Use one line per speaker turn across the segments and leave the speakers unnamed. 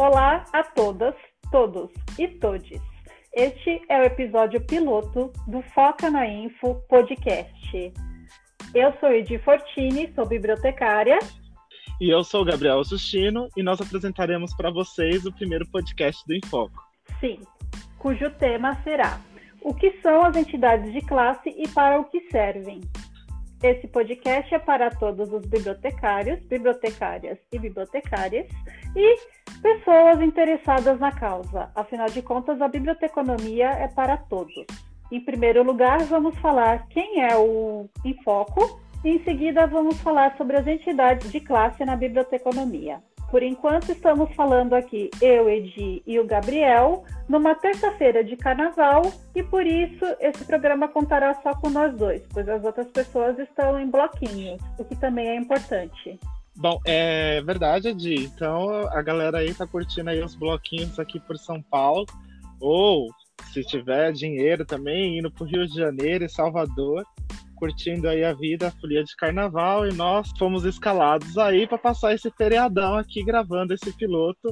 Olá a todas, todos e todes. Este é o episódio piloto do Foca na Info podcast. Eu sou Edi Fortini, sou bibliotecária.
E eu sou Gabriel Sustino e nós apresentaremos para vocês o primeiro podcast do Infoco.
Sim, cujo tema será O que são as entidades de classe e para o que servem? Esse podcast é para todos os bibliotecários, bibliotecárias e bibliotecárias e pessoas interessadas na causa. Afinal de contas, a biblioteconomia é para todos. Em primeiro lugar, vamos falar quem é o Infoco e em seguida vamos falar sobre as entidades de classe na biblioteconomia. Por enquanto, estamos falando aqui, eu, Edi e o Gabriel, numa terça-feira de carnaval, e por isso esse programa contará só com nós dois, pois as outras pessoas estão em bloquinhos, o que também é importante.
Bom, é verdade, Edi. Então a galera aí tá curtindo aí os bloquinhos aqui por São Paulo, ou se tiver dinheiro também, indo pro Rio de Janeiro e Salvador curtindo aí a vida, a folia de carnaval, e nós fomos escalados aí para passar esse feriadão aqui gravando esse piloto.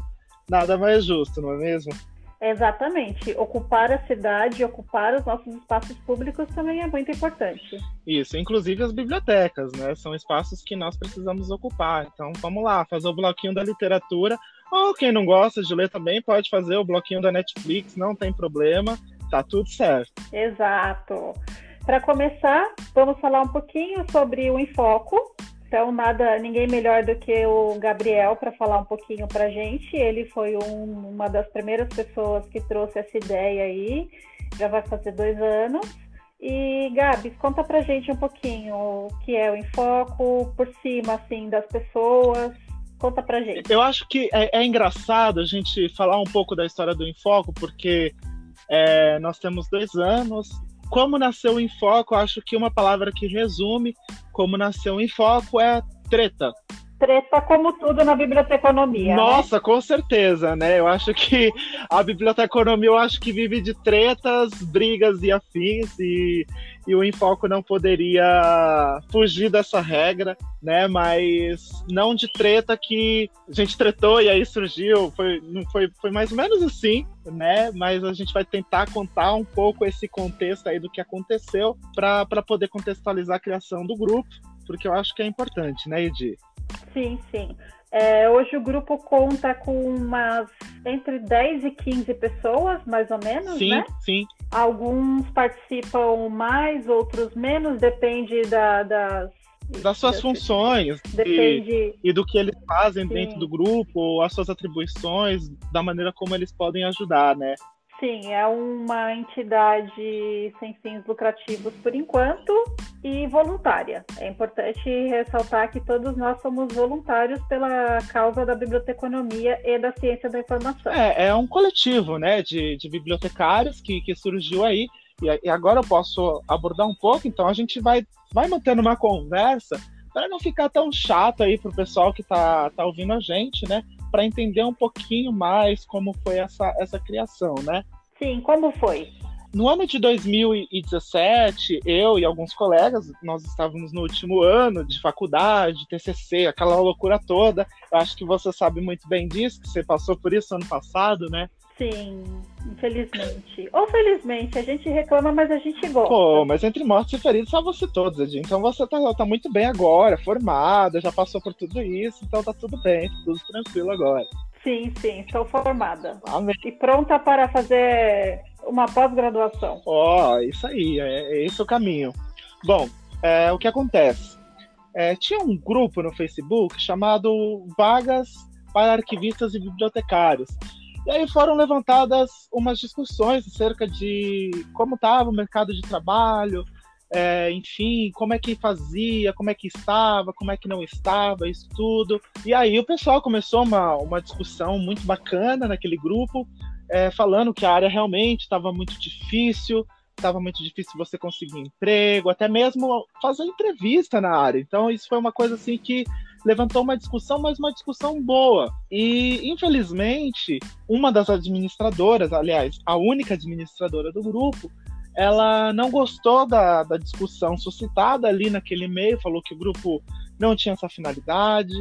Nada mais justo, não é mesmo?
Exatamente. Ocupar a cidade, ocupar os nossos espaços públicos também é muito importante.
Isso, inclusive as bibliotecas, né? São espaços que nós precisamos ocupar. Então vamos lá, fazer o bloquinho da literatura. Ou quem não gosta de ler também pode fazer o bloquinho da Netflix, não tem problema, tá tudo certo.
Exato. Para começar, vamos falar um pouquinho sobre o Enfoco. Então, nada, ninguém melhor do que o Gabriel para falar um pouquinho para gente. Ele foi um, uma das primeiras pessoas que trouxe essa ideia aí. Já vai fazer dois anos. E Gabi, conta pra gente um pouquinho o que é o Enfoco, por cima assim das pessoas. Conta pra gente.
Eu acho que é, é engraçado a gente falar um pouco da história do Enfoco, porque é, nós temos dois anos como nasceu em foco, acho que uma palavra que resume como nasceu em foco é treta.
Treta como tudo na biblioteconomia.
Né? Nossa, né? com certeza, né? Eu acho que a biblioteconomia eu acho que vive de tretas, brigas e afins e, e o Infoco não poderia fugir dessa regra, né? Mas não de treta que a gente tretou e aí surgiu, foi, foi, foi mais ou menos assim, né? Mas a gente vai tentar contar um pouco esse contexto aí do que aconteceu para poder contextualizar a criação do grupo, porque eu acho que é importante, né, Edi?
Sim, sim. É, hoje o grupo conta com umas entre 10 e 15 pessoas, mais ou menos,
sim,
né?
Sim,
Alguns participam mais, outros menos, depende da, das...
Das suas funções depende... e, e, do que eles fazem sim. dentro do grupo, as suas atribuições, da maneira como eles podem ajudar, né?
Sim, é uma entidade sem fins lucrativos por enquanto e voluntária. É importante ressaltar que todos nós somos voluntários pela causa da biblioteconomia e da ciência da informação.
É, é um coletivo né, de, de bibliotecários que, que surgiu aí. E, e agora eu posso abordar um pouco, então a gente vai, vai mantendo uma conversa para não ficar tão chato aí para o pessoal que está tá ouvindo a gente, né? Para entender um pouquinho mais como foi essa, essa criação, né?
Sim, como foi?
No ano de 2017, eu e alguns colegas, nós estávamos no último ano de faculdade, TCC, aquela loucura toda. Eu acho que você sabe muito bem disso, que você passou por isso ano passado, né?
Sim, infelizmente. Ou felizmente, a gente reclama, mas a gente gosta.
Pô, mas entre mortos e feridos só você todos, Edinho. Então você tá, tá muito bem agora, formada, já passou por tudo isso, então tá tudo bem, tudo tranquilo agora.
Sim, sim, estou formada.
Amém.
E pronta para fazer uma pós-graduação.
Ó, oh, isso aí, é, é esse o caminho. Bom, é, o que acontece? É, tinha um grupo no Facebook chamado Vagas para Arquivistas e Bibliotecários. E aí foram levantadas umas discussões acerca de como estava o mercado de trabalho, é, enfim, como é que fazia, como é que estava, como é que não estava, isso tudo. E aí o pessoal começou uma, uma discussão muito bacana naquele grupo, é, falando que a área realmente estava muito difícil, estava muito difícil você conseguir emprego, até mesmo fazer entrevista na área. Então isso foi uma coisa assim que levantou uma discussão, mas uma discussão boa. E, infelizmente, uma das administradoras, aliás, a única administradora do grupo, ela não gostou da, da discussão suscitada ali naquele e-mail, falou que o grupo não tinha essa finalidade,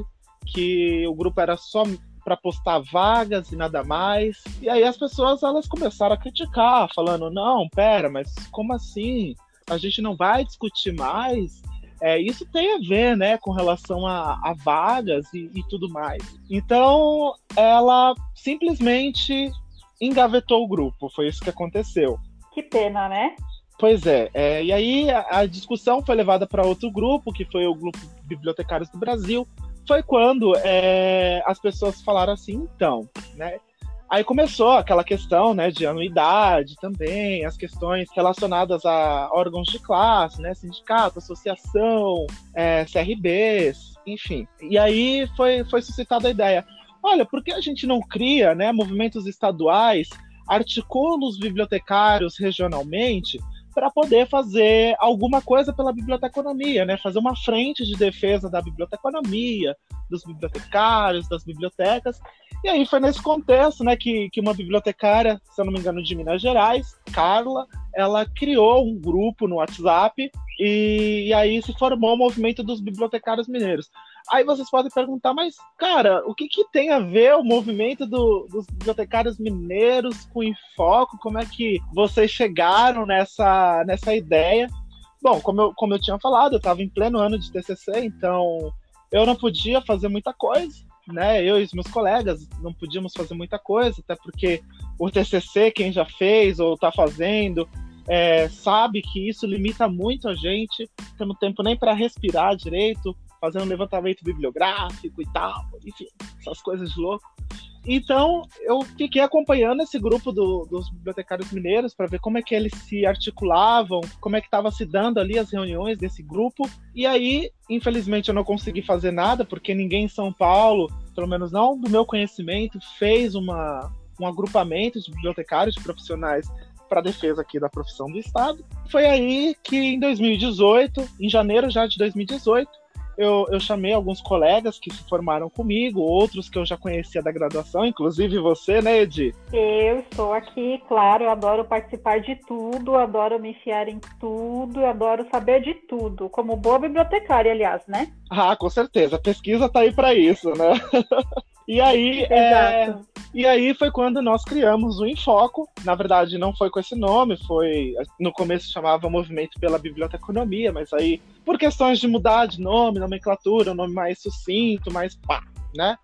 que o grupo era só para postar vagas e nada mais. E aí as pessoas elas começaram a criticar, falando: não, pera, mas como assim? A gente não vai discutir mais? É, isso tem a ver né, com relação a, a vagas e, e tudo mais. Então, ela simplesmente engavetou o grupo, foi isso que aconteceu.
Que pena, né?
Pois é, é e aí a, a discussão foi levada para outro grupo, que foi o grupo Bibliotecários do Brasil. Foi quando é, as pessoas falaram assim, então, né? Aí começou aquela questão né, de anuidade também, as questões relacionadas a órgãos de classe, né, sindicato, associação, é, CRBs, enfim. E aí foi, foi suscitada a ideia: olha, por que a gente não cria né, movimentos estaduais, articula os bibliotecários regionalmente para poder fazer alguma coisa pela biblioteconomia, né? Fazer uma frente de defesa da biblioteconomia, dos bibliotecários, das bibliotecas. E aí foi nesse contexto, né, que, que uma bibliotecária, se eu não me engano, de Minas Gerais, Carla, ela criou um grupo no WhatsApp e, e aí se formou o movimento dos bibliotecários mineiros. Aí vocês podem perguntar, mas, cara, o que, que tem a ver o movimento do, dos bibliotecários mineiros com o Infoco? Como é que vocês chegaram nessa, nessa ideia? Bom, como eu, como eu tinha falado, eu estava em pleno ano de TCC, então eu não podia fazer muita coisa, né? Eu e os meus colegas não podíamos fazer muita coisa, até porque o TCC, quem já fez ou está fazendo, é, sabe que isso limita muito a gente, temos tempo nem para respirar direito, fazendo levantamento bibliográfico e tal, enfim, essas coisas de louco. Então, eu fiquei acompanhando esse grupo do, dos bibliotecários mineiros para ver como é que eles se articulavam, como é que estava se dando ali as reuniões desse grupo. E aí, infelizmente, eu não consegui fazer nada, porque ninguém em São Paulo, pelo menos não do meu conhecimento, fez uma, um agrupamento de bibliotecários, de profissionais para defesa aqui da profissão do Estado. Foi aí que, em 2018, em janeiro já de 2018, eu, eu chamei alguns colegas que se formaram comigo, outros que eu já conhecia da graduação, inclusive você, né, Edi?
Eu estou aqui, claro, eu adoro participar de tudo, adoro me enfiar em tudo, adoro saber de tudo, como boa bibliotecária, aliás, né?
Ah, com certeza, a pesquisa tá aí para isso, né? e aí, é, e aí foi quando nós criamos o Infoco. Na verdade, não foi com esse nome, foi no começo chamava Movimento pela Biblioteconomia, mas aí por questões de mudar de nome, nomenclatura, um nome mais sucinto, mais pá, né?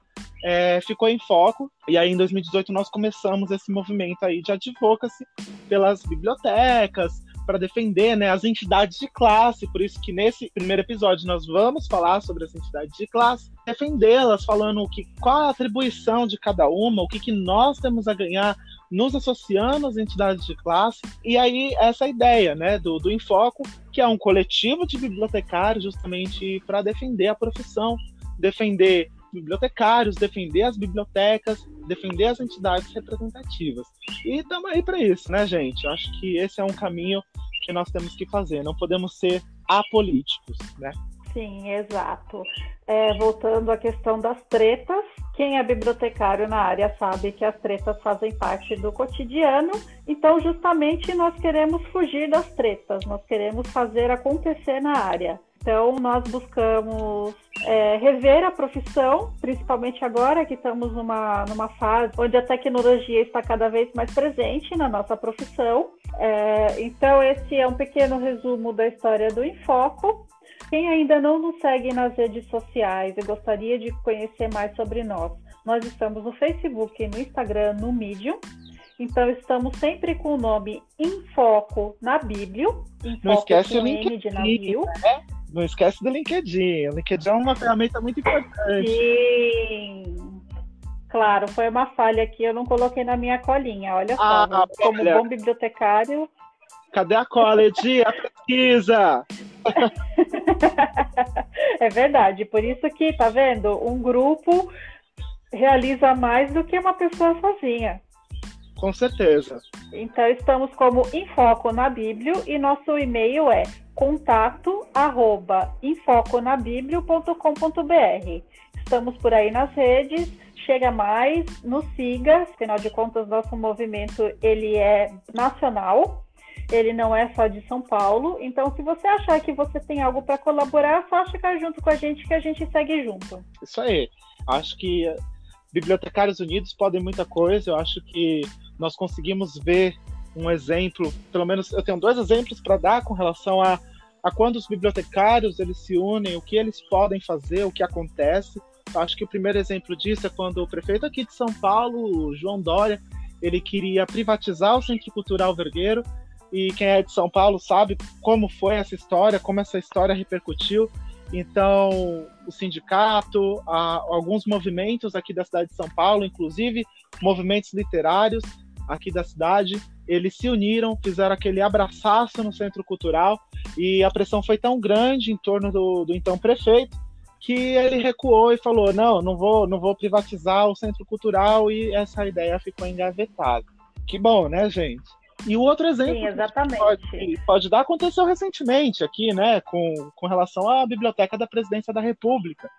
É, ficou em foco. E aí, em 2018, nós começamos esse movimento aí de advocacy pelas bibliotecas, para defender né, as entidades de classe, por isso que nesse primeiro episódio nós vamos falar sobre as entidades de classe, defendê-las, falando que, qual a atribuição de cada uma, o que, que nós temos a ganhar nos associando às entidades de classe, e aí essa ideia né, do, do Infoco, que é um coletivo de bibliotecários justamente para defender a profissão, defender bibliotecários, defender as bibliotecas, defender as entidades representativas. E estamos aí para isso, né, gente? Eu acho que esse é um caminho que nós temos que fazer. Não podemos ser apolíticos, né?
Sim, exato. É, voltando à questão das tretas, quem é bibliotecário na área sabe que as tretas fazem parte do cotidiano, então justamente nós queremos fugir das tretas, nós queremos fazer acontecer na área. Então, nós buscamos é, rever a profissão, principalmente agora que estamos numa, numa fase onde a tecnologia está cada vez mais presente na nossa profissão. É, então, esse é um pequeno resumo da história do Infoco. Quem ainda não nos segue nas redes sociais e gostaria de conhecer mais sobre nós, nós estamos no Facebook, no Instagram, no Medium. Então, estamos sempre com o nome Infoco na Bíblia. Infoco
não esquece o link de navio. Né? Não esquece do LinkedIn. O LinkedIn é uma ferramenta muito importante.
Sim. Claro, foi uma falha aqui, eu não coloquei na minha colinha. Olha ah, só, como olha. bom bibliotecário.
Cadê a cola, Edi? A pesquisa!
é verdade, por isso que, tá vendo? Um grupo realiza mais do que uma pessoa sozinha.
Com certeza.
Então, estamos como Infoco na Bíblia e nosso e-mail é contato arroba infoconabiblio.com.br. Estamos por aí nas redes, chega mais, nos siga, afinal de contas nosso movimento ele é nacional, ele não é só de São Paulo, então se você achar que você tem algo para colaborar, é só chegar junto com a gente que a gente segue junto.
Isso aí, acho que bibliotecários unidos podem muita coisa. Eu acho que nós conseguimos ver um exemplo, pelo menos eu tenho dois exemplos para dar com relação a, a quando os bibliotecários eles se unem, o que eles podem fazer, o que acontece. Acho que o primeiro exemplo disso é quando o prefeito aqui de São Paulo, João Dória, ele queria privatizar o Centro Cultural Vergueiro e quem é de São Paulo sabe como foi essa história, como essa história repercutiu. Então, o sindicato, alguns movimentos aqui da cidade de São Paulo, inclusive movimentos literários aqui da cidade, eles se uniram, fizeram aquele abraçaço no centro cultural e a pressão foi tão grande em torno do, do então prefeito que ele recuou e falou: não, não vou, não vou privatizar o centro cultural e essa ideia ficou engavetada. Que bom, né, gente? E o outro exemplo
Sim, exatamente.
Pode, pode, dar aconteceu recentemente aqui, né, com, com relação à Biblioteca da Presidência da República.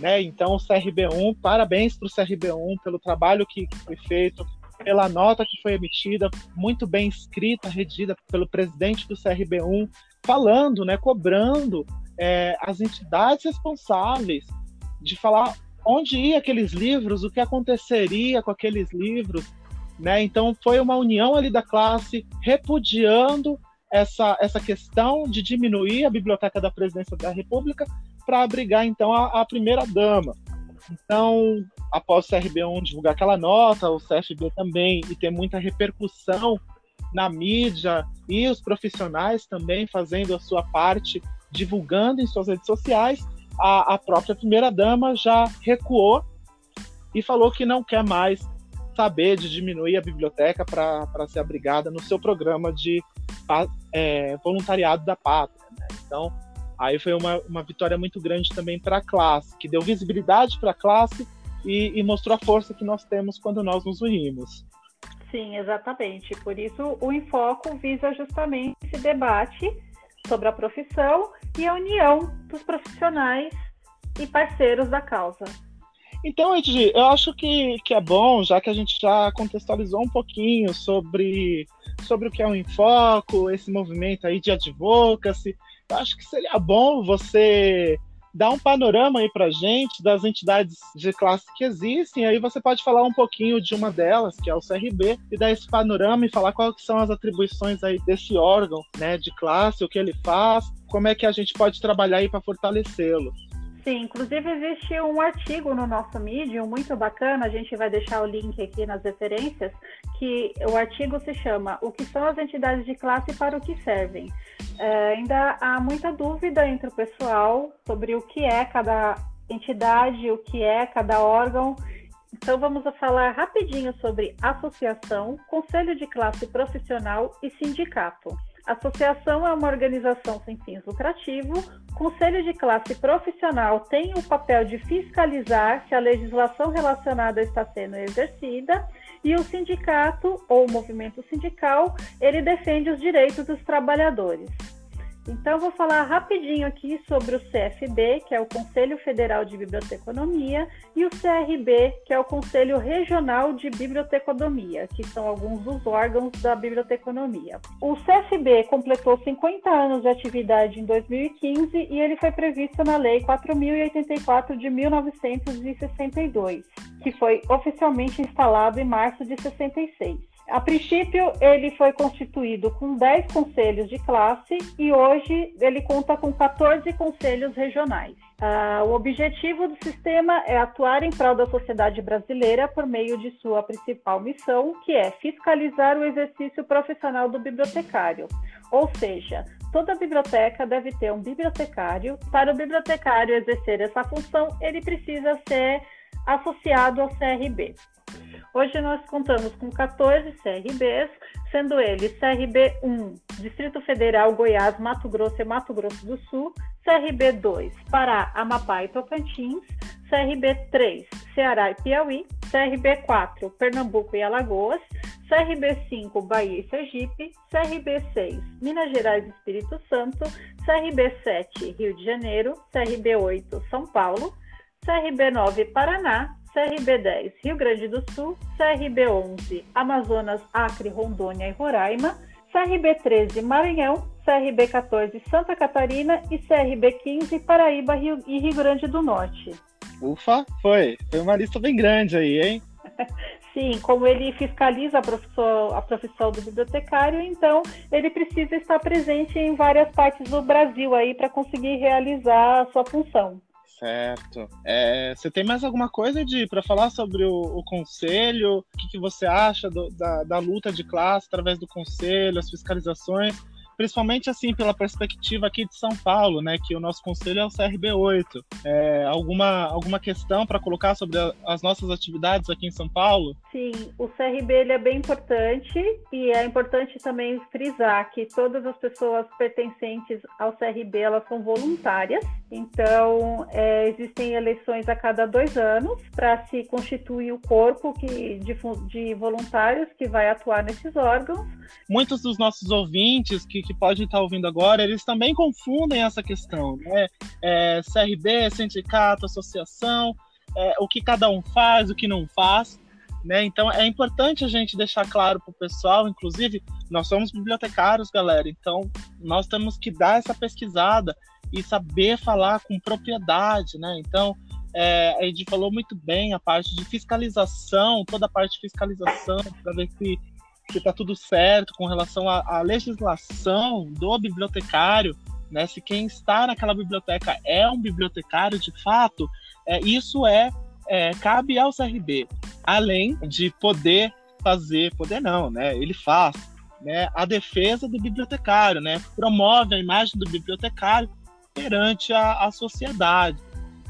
Né? Então, o CRB1, parabéns para o CRB1 pelo trabalho que, que foi feito, pela nota que foi emitida, muito bem escrita, redida pelo presidente do CRB1, falando, né, cobrando é, as entidades responsáveis de falar onde iam aqueles livros, o que aconteceria com aqueles livros, né? Então foi uma união ali da classe repudiando essa, essa questão de diminuir a biblioteca da Presidência da República para abrigar então a, a primeira dama. Então, após o CRB1 divulgar aquela nota, o CFB também, e ter muita repercussão na mídia e os profissionais também fazendo a sua parte, divulgando em suas redes sociais, a, a própria primeira-dama já recuou e falou que não quer mais saber de diminuir a biblioteca para ser abrigada no seu programa de é, voluntariado da pátria. Né? Então, aí foi uma, uma vitória muito grande também para a classe, que deu visibilidade para a classe e, e mostrou a força que nós temos quando nós nos unimos.
Sim, exatamente. Por isso, o Enfoco visa justamente esse debate sobre a profissão e a união dos profissionais e parceiros da causa.
Então, Ed, eu acho que, que é bom, já que a gente já contextualizou um pouquinho sobre, sobre o que é o Enfoco, esse movimento aí de advocacy, acho que seria bom você dar um panorama aí para gente das entidades de classe que existem. Aí você pode falar um pouquinho de uma delas, que é o CRB, e dar esse panorama e falar quais são as atribuições aí desse órgão, né, de classe, o que ele faz, como é que a gente pode trabalhar aí para fortalecê-lo.
Sim, inclusive existe um artigo no nosso Medium muito bacana, a gente vai deixar o link aqui nas referências, que o artigo se chama O que são as entidades de classe e para o que servem. É, ainda há muita dúvida entre o pessoal sobre o que é cada entidade, o que é cada órgão. Então vamos falar rapidinho sobre associação, conselho de classe profissional e sindicato. Associação é uma organização sem fins lucrativos. Conselho de classe profissional tem o papel de fiscalizar se a legislação relacionada está sendo exercida. E o sindicato ou movimento sindical, ele defende os direitos dos trabalhadores. Então, vou falar rapidinho aqui sobre o CFB, que é o Conselho Federal de Biblioteconomia, e o CRB, que é o Conselho Regional de Biblioteconomia, que são alguns dos órgãos da biblioteconomia. O CFB completou 50 anos de atividade em 2015 e ele foi previsto na Lei 4084 de 1962, que foi oficialmente instalado em março de 66. A princípio, ele foi constituído com 10 conselhos de classe e hoje ele conta com 14 conselhos regionais. Uh, o objetivo do sistema é atuar em prol da sociedade brasileira por meio de sua principal missão, que é fiscalizar o exercício profissional do bibliotecário. Ou seja, toda biblioteca deve ter um bibliotecário. Para o bibliotecário exercer essa função, ele precisa ser associado ao CRB. Hoje nós contamos com 14 CRBs, sendo eles CRB 1, Distrito Federal, Goiás, Mato Grosso e Mato Grosso do Sul, CRB 2, Pará, Amapá e Tocantins, CRB 3, Ceará e Piauí, CRB 4, Pernambuco e Alagoas, CRB 5, Bahia e Sergipe, CRB 6, Minas Gerais e Espírito Santo, CRB 7, Rio de Janeiro, CRB 8, São Paulo, CRB 9, Paraná, CRB10 Rio Grande do Sul, CRB11 Amazonas, Acre, Rondônia e Roraima, CRB13 Maranhão, CRB14 Santa Catarina e CRB15 Paraíba Rio, e Rio Grande do Norte.
Ufa, foi. Foi uma lista bem grande aí, hein?
Sim, como ele fiscaliza a profissão, a profissão do bibliotecário, então ele precisa estar presente em várias partes do Brasil aí para conseguir realizar a sua função.
Certo. É, você tem mais alguma coisa de para falar sobre o, o conselho? O que, que você acha do, da, da luta de classe através do conselho, as fiscalizações? Principalmente assim pela perspectiva aqui de São Paulo, né, que o nosso conselho é o CRB8. É, alguma alguma questão para colocar sobre a, as nossas atividades aqui em São Paulo?
Sim, o CRB ele é bem importante e é importante também frisar que todas as pessoas pertencentes ao CRB elas são voluntárias. Então é, existem eleições a cada dois anos para se constituir o corpo que, de, de voluntários que vai atuar nesses órgãos.
Muitos dos nossos ouvintes que, que que pode estar ouvindo agora, eles também confundem essa questão, né? É, CRB, sindicato, associação, é, o que cada um faz, o que não faz. Né? Então é importante a gente deixar claro para o pessoal, inclusive nós somos bibliotecários, galera, então nós temos que dar essa pesquisada e saber falar com propriedade, né? Então é, a gente falou muito bem a parte de fiscalização, toda a parte de fiscalização para ver se se está tudo certo com relação à, à, legislação do bibliotecário, né? Se quem está naquela biblioteca é um bibliotecário de fato, é, isso é, é cabe ao CRB, além de poder fazer, poder não, né? Ele faz, né? A defesa do bibliotecário, né? Promove a imagem do bibliotecário perante a, a sociedade.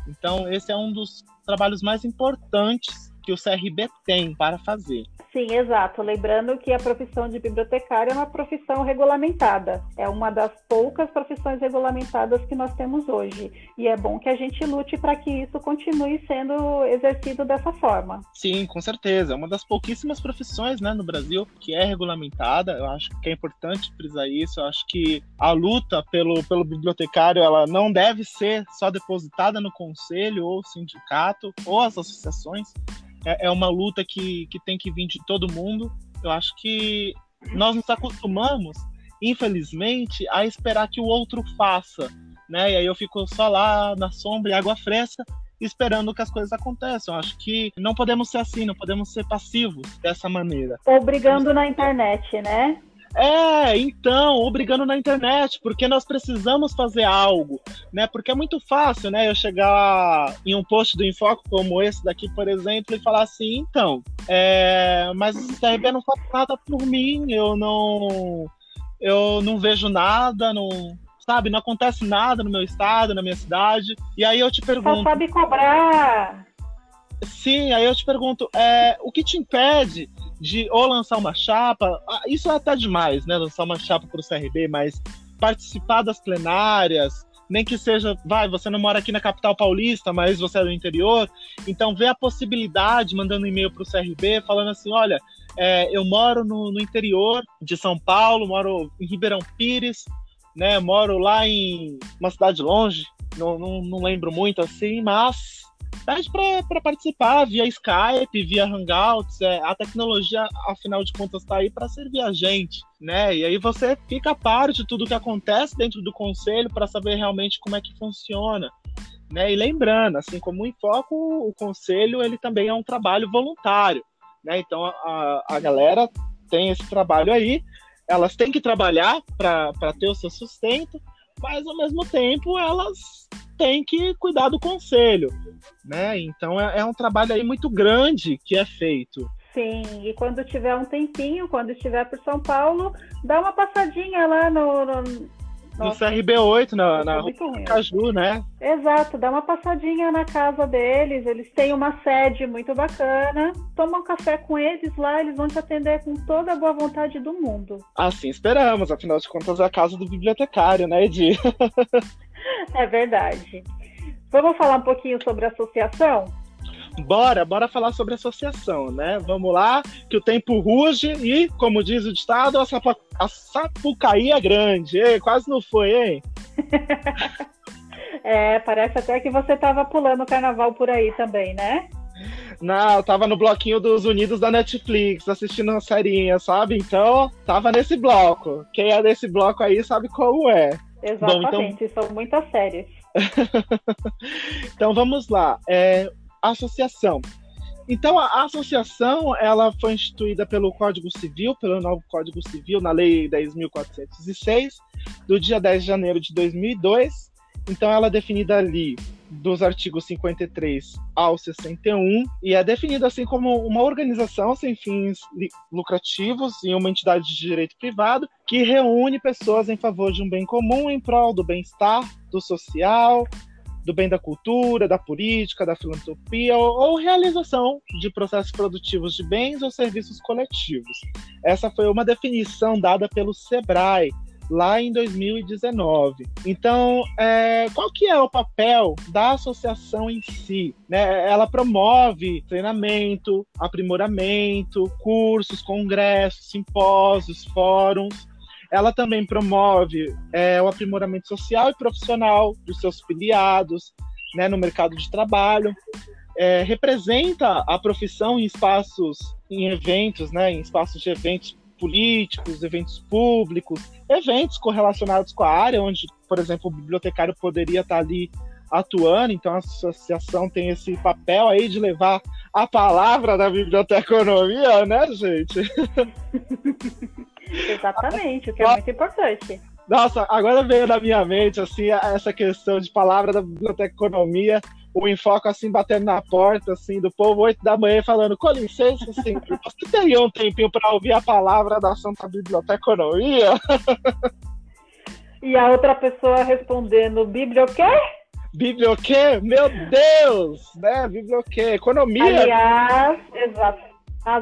Então esse é um dos trabalhos mais importantes que o CRB tem para fazer.
Sim, exato. Lembrando que a profissão de bibliotecário é uma profissão regulamentada. É uma das poucas profissões regulamentadas que nós temos hoje. E é bom que a gente lute para que isso continue sendo exercido dessa forma.
Sim, com certeza. É uma das pouquíssimas profissões né, no Brasil que é regulamentada. Eu acho que é importante frisar isso. Eu acho que a luta pelo, pelo bibliotecário ela não deve ser só depositada no conselho ou sindicato ou as associações é, é uma luta que, que tem que vir de todo mundo. Eu acho que nós nos acostumamos, infelizmente, a esperar que o outro faça, né? E aí eu fico só lá na sombra e água fresca, esperando que as coisas aconteçam. Eu acho que não podemos ser assim, não podemos ser passivos dessa maneira.
Obrigando na internet, né?
É, então, obrigando na internet, porque nós precisamos fazer algo, né? Porque é muito fácil, né? Eu chegar em um post do Infoco como esse daqui, por exemplo, e falar assim, então, é, mas o CRB não faz nada por mim, eu não, eu não vejo nada, não, sabe? Não acontece nada no meu estado, na minha cidade. E aí eu te pergunto. Só
sabe cobrar.
Sim, aí eu te pergunto, é, o que te impede de ou lançar uma chapa, ah, isso é até demais, né? Lançar uma chapa para o CRB, mas participar das plenárias, nem que seja, vai, você não mora aqui na capital paulista, mas você é do interior, então vê a possibilidade, mandando e-mail para o CRB, falando assim, olha, é, eu moro no, no, interior de São Paulo, moro em Ribeirão Pires, né, moro lá em uma cidade longe, não, não, não lembro muito assim, mas pede para participar via Skype, via Hangouts. É, a tecnologia, afinal de contas, está aí para servir a gente, né? E aí você fica a par de tudo que acontece dentro do conselho para saber realmente como é que funciona. Né? E lembrando, assim como o Infoco, o conselho ele também é um trabalho voluntário. Né? Então a, a galera tem esse trabalho aí, elas têm que trabalhar para ter o seu sustento, mas ao mesmo tempo elas têm que cuidar do conselho, né? Então é, é um trabalho aí muito grande que é feito.
Sim, e quando tiver um tempinho, quando estiver por São Paulo, dá uma passadinha lá no, no
no CRB8, na, na Caju, né?
Exato, dá uma passadinha na casa deles, eles têm uma sede muito bacana. Toma um café com eles lá, eles vão te atender com toda a boa vontade do mundo.
Assim esperamos, afinal de contas é a casa do bibliotecário, né, Edi?
é verdade. Vamos falar um pouquinho sobre associação?
Bora, bora falar sobre associação, né? Vamos lá, que o tempo ruge e, como diz o ditado, a, sapa, a sapucaí é grande. Ei, quase não foi, hein?
é, parece até que você estava pulando o carnaval por aí também, né?
Não, eu tava no bloquinho dos Unidos da Netflix, assistindo uma serinha, sabe? Então, tava nesse bloco. Quem é desse bloco aí sabe como é.
Exatamente, Bom, então... são muitas séries.
então vamos lá. É, associação. Então a, associação ela foi instituída pelo Código Civil, pelo novo Código Civil, na Lei 10.406, do dia 10 de janeiro de 2002. Então ela é definida ali dos artigos 53 ao 61 e é definida assim como uma organização sem fins lucrativos e uma entidade de direito privado que reúne pessoas em favor de um bem comum em prol do bem-estar, do social, do bem da cultura, da política, da filantropia ou, ou, realização de processos produtivos de bens ou serviços coletivos. Essa foi uma definição dada pelo SEBRAE lá em 2019. Então, é, qual que é o papel da associação em si? Né? Ela promove treinamento, aprimoramento, cursos, congressos, simpósios, fóruns. Ela também promove é, o aprimoramento social e profissional dos seus filiados né, no mercado de trabalho. É, representa a profissão em espaços, em eventos, né, em espaços de eventos políticos, eventos públicos, eventos correlacionados com a área, onde, por exemplo, o bibliotecário poderia estar ali atuando, então a associação tem esse papel aí de levar a palavra da biblioteconomia, né, gente?
Exatamente, o que é muito importante.
Nossa, agora veio na minha mente assim essa questão de palavra da biblioteconomia o enfoque assim batendo na porta assim do povo oito da manhã falando com licença assim, você teria um tempinho para ouvir a palavra da Santa Biblioteconomia?
E a outra pessoa respondendo Bíblia o quê?
Bíblia o quê? Meu Deus, né? Bíblia o quê? Economia.
Aliás, exato.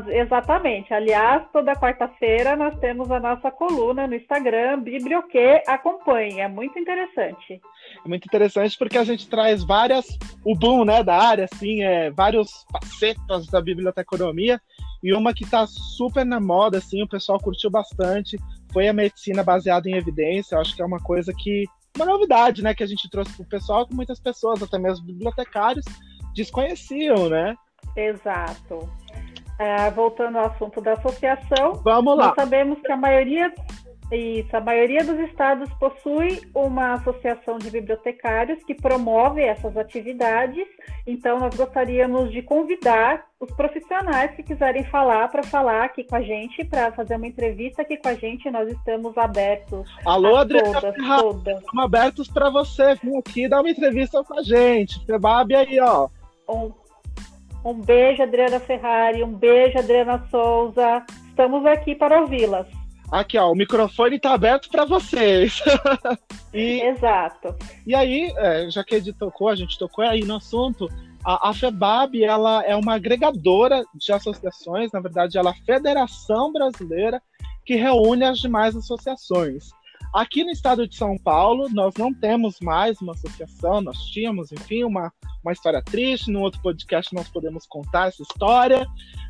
Exatamente. Aliás, toda quarta-feira nós temos a nossa coluna no Instagram, Biblioque Acompanhe. É muito interessante.
É muito interessante porque a gente traz várias, o boom né, da área, assim, é, vários facetas da biblioteconomia. E uma que está super na moda, assim, o pessoal curtiu bastante, foi a medicina baseada em evidência. Eu acho que é uma coisa que. Uma novidade, né, que a gente trouxe para o pessoal, que muitas pessoas, até mesmo bibliotecários, desconheciam, né?
Exato. É, voltando ao assunto da associação,
Vamos lá.
nós sabemos que a maioria, isso, a maioria dos estados possui uma associação de bibliotecários que promove essas atividades. Então, nós gostaríamos de convidar os profissionais que quiserem falar para falar aqui com a gente, para fazer uma entrevista aqui com a gente. Nós estamos abertos.
Alô, Adriana, todas, todas. Estamos abertos para você vir aqui dar uma entrevista com a gente. Febab aí, ó.
Um um beijo, Adriana Ferrari. Um beijo, Adriana Souza. Estamos aqui para ouvi-las.
Aqui, ó, o microfone está aberto para vocês.
e, Exato.
E aí, é, já que a gente tocou, a gente tocou aí no assunto, a, a FEBAB ela é uma agregadora de associações, na verdade, ela é a Federação Brasileira que reúne as demais associações. Aqui no estado de São Paulo, nós não temos mais uma associação, nós tínhamos, enfim, uma, uma história triste. No outro podcast nós podemos contar essa história,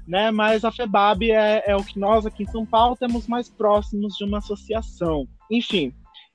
né? Mas a FEBAB é, é o que nós aqui em São Paulo temos mais próximos de uma associação. Enfim,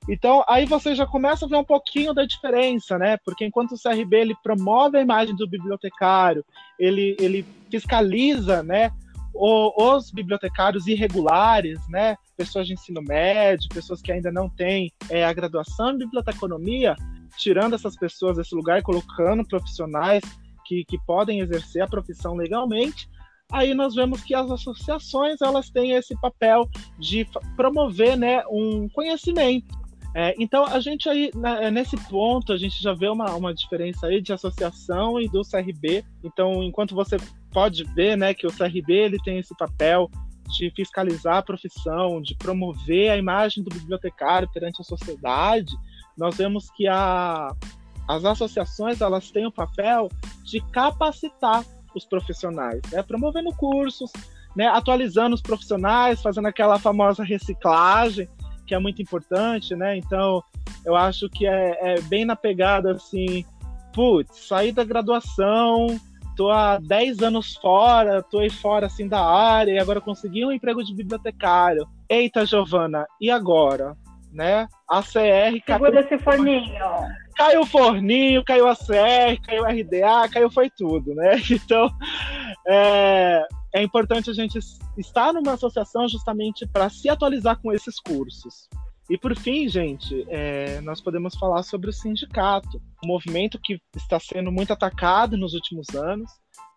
então, aí você já começa a ver um pouquinho da diferença, né? Porque enquanto o CRB ele promove a imagem do bibliotecário, ele, ele fiscaliza, né, os bibliotecários irregulares, né, pessoas de ensino médio, pessoas que ainda não têm é, a graduação em biblioteconomia, tirando essas pessoas desse lugar e colocando profissionais que, que podem exercer a profissão legalmente, aí nós vemos que as associações elas têm esse papel de promover né, um conhecimento. É, então a gente aí né, nesse ponto a gente já vê uma, uma diferença aí de associação e do CRB. Então enquanto você pode ver né, que o CRB ele tem esse papel de fiscalizar a profissão, de promover a imagem do bibliotecário perante a sociedade, nós vemos que a, as associações elas têm o papel de capacitar os profissionais, né? promovendo cursos, né? atualizando os profissionais, fazendo aquela famosa reciclagem, que é muito importante, né? Então, eu acho que é, é bem na pegada assim, putz, saí da graduação, tô há 10 anos fora, tô aí fora assim da área e agora consegui um emprego de bibliotecário. Eita, Giovana, e agora? Né? A CR
Segura esse forninho.
Caiu o forninho, caiu a CR, caiu o RDA, caiu foi tudo, né? Então, é, é importante a gente estar numa associação justamente para se atualizar com esses cursos. E por fim, gente, é, nós podemos falar sobre o sindicato, um movimento que está sendo muito atacado nos últimos anos,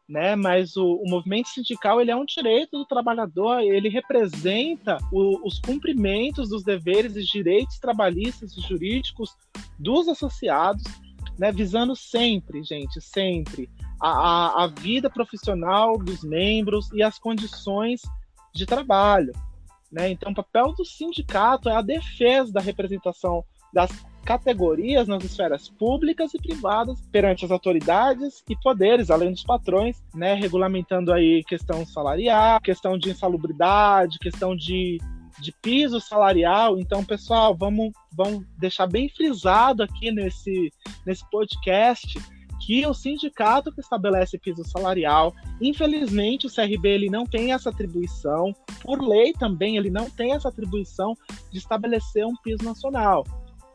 né? Mas o, o, movimento sindical ele é um direito do trabalhador, ele representa o, os cumprimentos dos deveres e direitos trabalhistas e jurídicos dos associados, né? Visando sempre, gente, sempre a, a, a vida profissional dos membros e as condições de trabalho. Né? Então, o papel do sindicato é a defesa da representação das categorias nas esferas públicas e privadas perante as autoridades e poderes, além dos patrões, né, regulamentando aí questão salarial, questão de insalubridade, questão de, de piso salarial. Então, pessoal, vamos, vamos deixar bem frisado aqui nesse, nesse podcast que o sindicato que estabelece piso salarial, infelizmente o CRB ele não tem essa atribuição, por lei também ele não tem essa atribuição de estabelecer um piso nacional.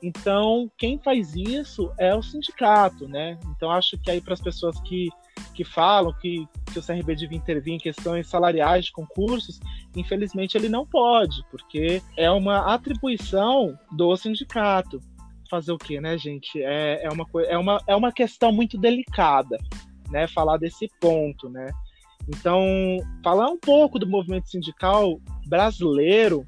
Então, quem faz isso é o sindicato, né? Então, acho que aí para as pessoas que, que falam que, que o CRB devia intervir em questões salariais de concursos, infelizmente ele não pode, porque é uma atribuição do sindicato. Fazer o quê, né, gente? É, é, uma, é, uma, é uma questão muito delicada, né? Falar desse ponto, né? Então, falar um pouco do movimento sindical brasileiro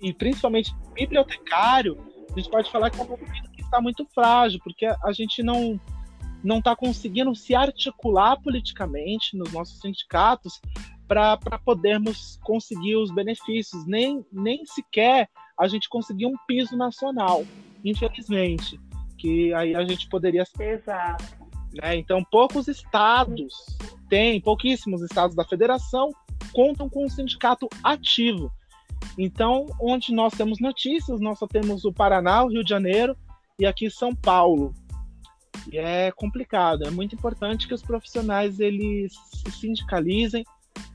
e principalmente bibliotecário a gente pode falar que é um movimento que está muito frágil, porque a gente não não está conseguindo se articular politicamente nos nossos sindicatos para podermos conseguir os benefícios, nem, nem sequer a gente conseguir um piso nacional, infelizmente, que aí a gente poderia...
Exato.
Né? Então, poucos estados têm, pouquíssimos estados da federação contam com um sindicato ativo. Então, onde nós temos notícias, nós só temos o Paraná, o Rio de Janeiro e aqui São Paulo. E é complicado, é muito importante que os profissionais eles se sindicalizem,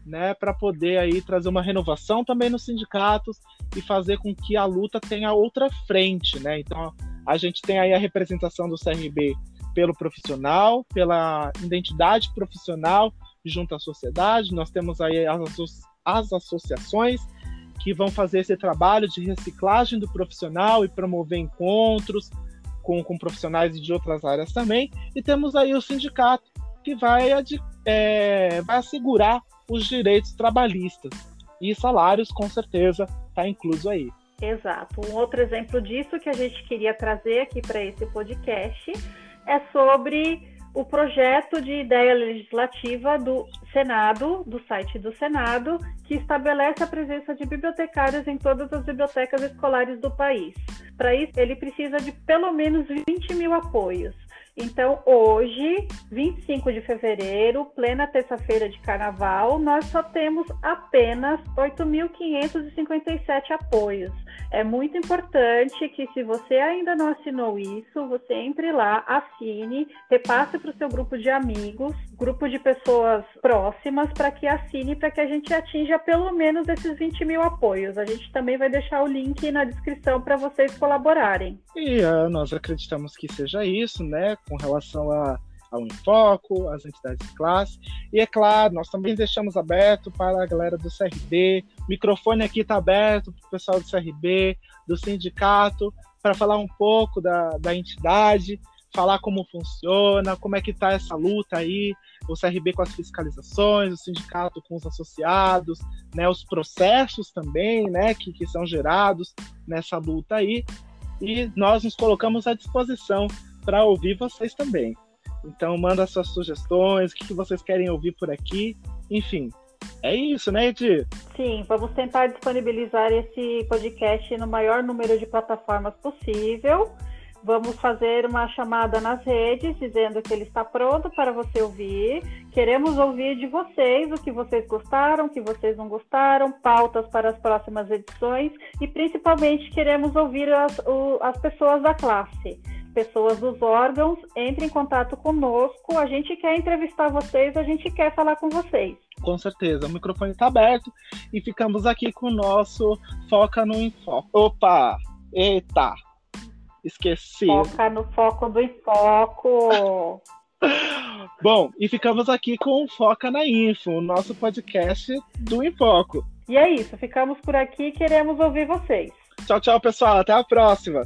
né, para poder aí trazer uma renovação também nos sindicatos e fazer com que a luta tenha outra frente, né? Então, a gente tem aí a representação do CRB pelo profissional, pela identidade profissional junto à sociedade, nós temos aí as, as associações que vão fazer esse trabalho de reciclagem do profissional e promover encontros com, com profissionais de outras áreas também. E temos aí o sindicato, que vai, é, vai assegurar os direitos trabalhistas. E salários, com certeza, está incluso aí.
Exato. Um outro exemplo disso que a gente queria trazer aqui para esse podcast é sobre o projeto de ideia legislativa do Senado, do site do Senado, que estabelece a presença de bibliotecários em todas as bibliotecas escolares do país. Para isso, ele precisa de pelo menos 20 mil apoios. Então, hoje, 25 de fevereiro, plena terça-feira de carnaval, nós só temos apenas 8.557 apoios. É muito importante que, se você ainda não assinou isso, você entre lá, assine, repasse para o seu grupo de amigos, grupo de pessoas próximas, para que assine, para que a gente atinja pelo menos esses 20 mil apoios. A gente também vai deixar o link na descrição para vocês colaborarem.
E uh, nós acreditamos que seja isso, né? com relação a, ao Infoco, às entidades de classe. E é claro, nós também deixamos aberto para a galera do CRB. O microfone aqui está aberto para o pessoal do CRB, do sindicato, para falar um pouco da, da entidade, falar como funciona, como é que está essa luta aí, o CRB com as fiscalizações, o sindicato com os associados, né, os processos também, né, que, que são gerados nessa luta aí. E nós nos colocamos à disposição para ouvir vocês também. Então manda suas sugestões, o que vocês querem ouvir por aqui, enfim. É isso, né, Edi?
Sim, vamos tentar disponibilizar esse podcast no maior número de plataformas possível. Vamos fazer uma chamada nas redes dizendo que ele está pronto para você ouvir. Queremos ouvir de vocês o que vocês gostaram, o que vocês não gostaram, pautas para as próximas edições e principalmente queremos ouvir as, o, as pessoas da classe pessoas dos órgãos, entre em contato conosco. A gente quer entrevistar vocês, a gente quer falar com vocês.
Com certeza, o microfone está aberto e ficamos aqui com o nosso Foca no Enfoque. Opa! Eita! Esqueci.
Foca no foco do Enfoco.
Bom, e ficamos aqui com o Foca na Info, o nosso podcast do Infoco.
E é isso, ficamos por aqui e queremos ouvir vocês.
Tchau, tchau, pessoal. Até a próxima.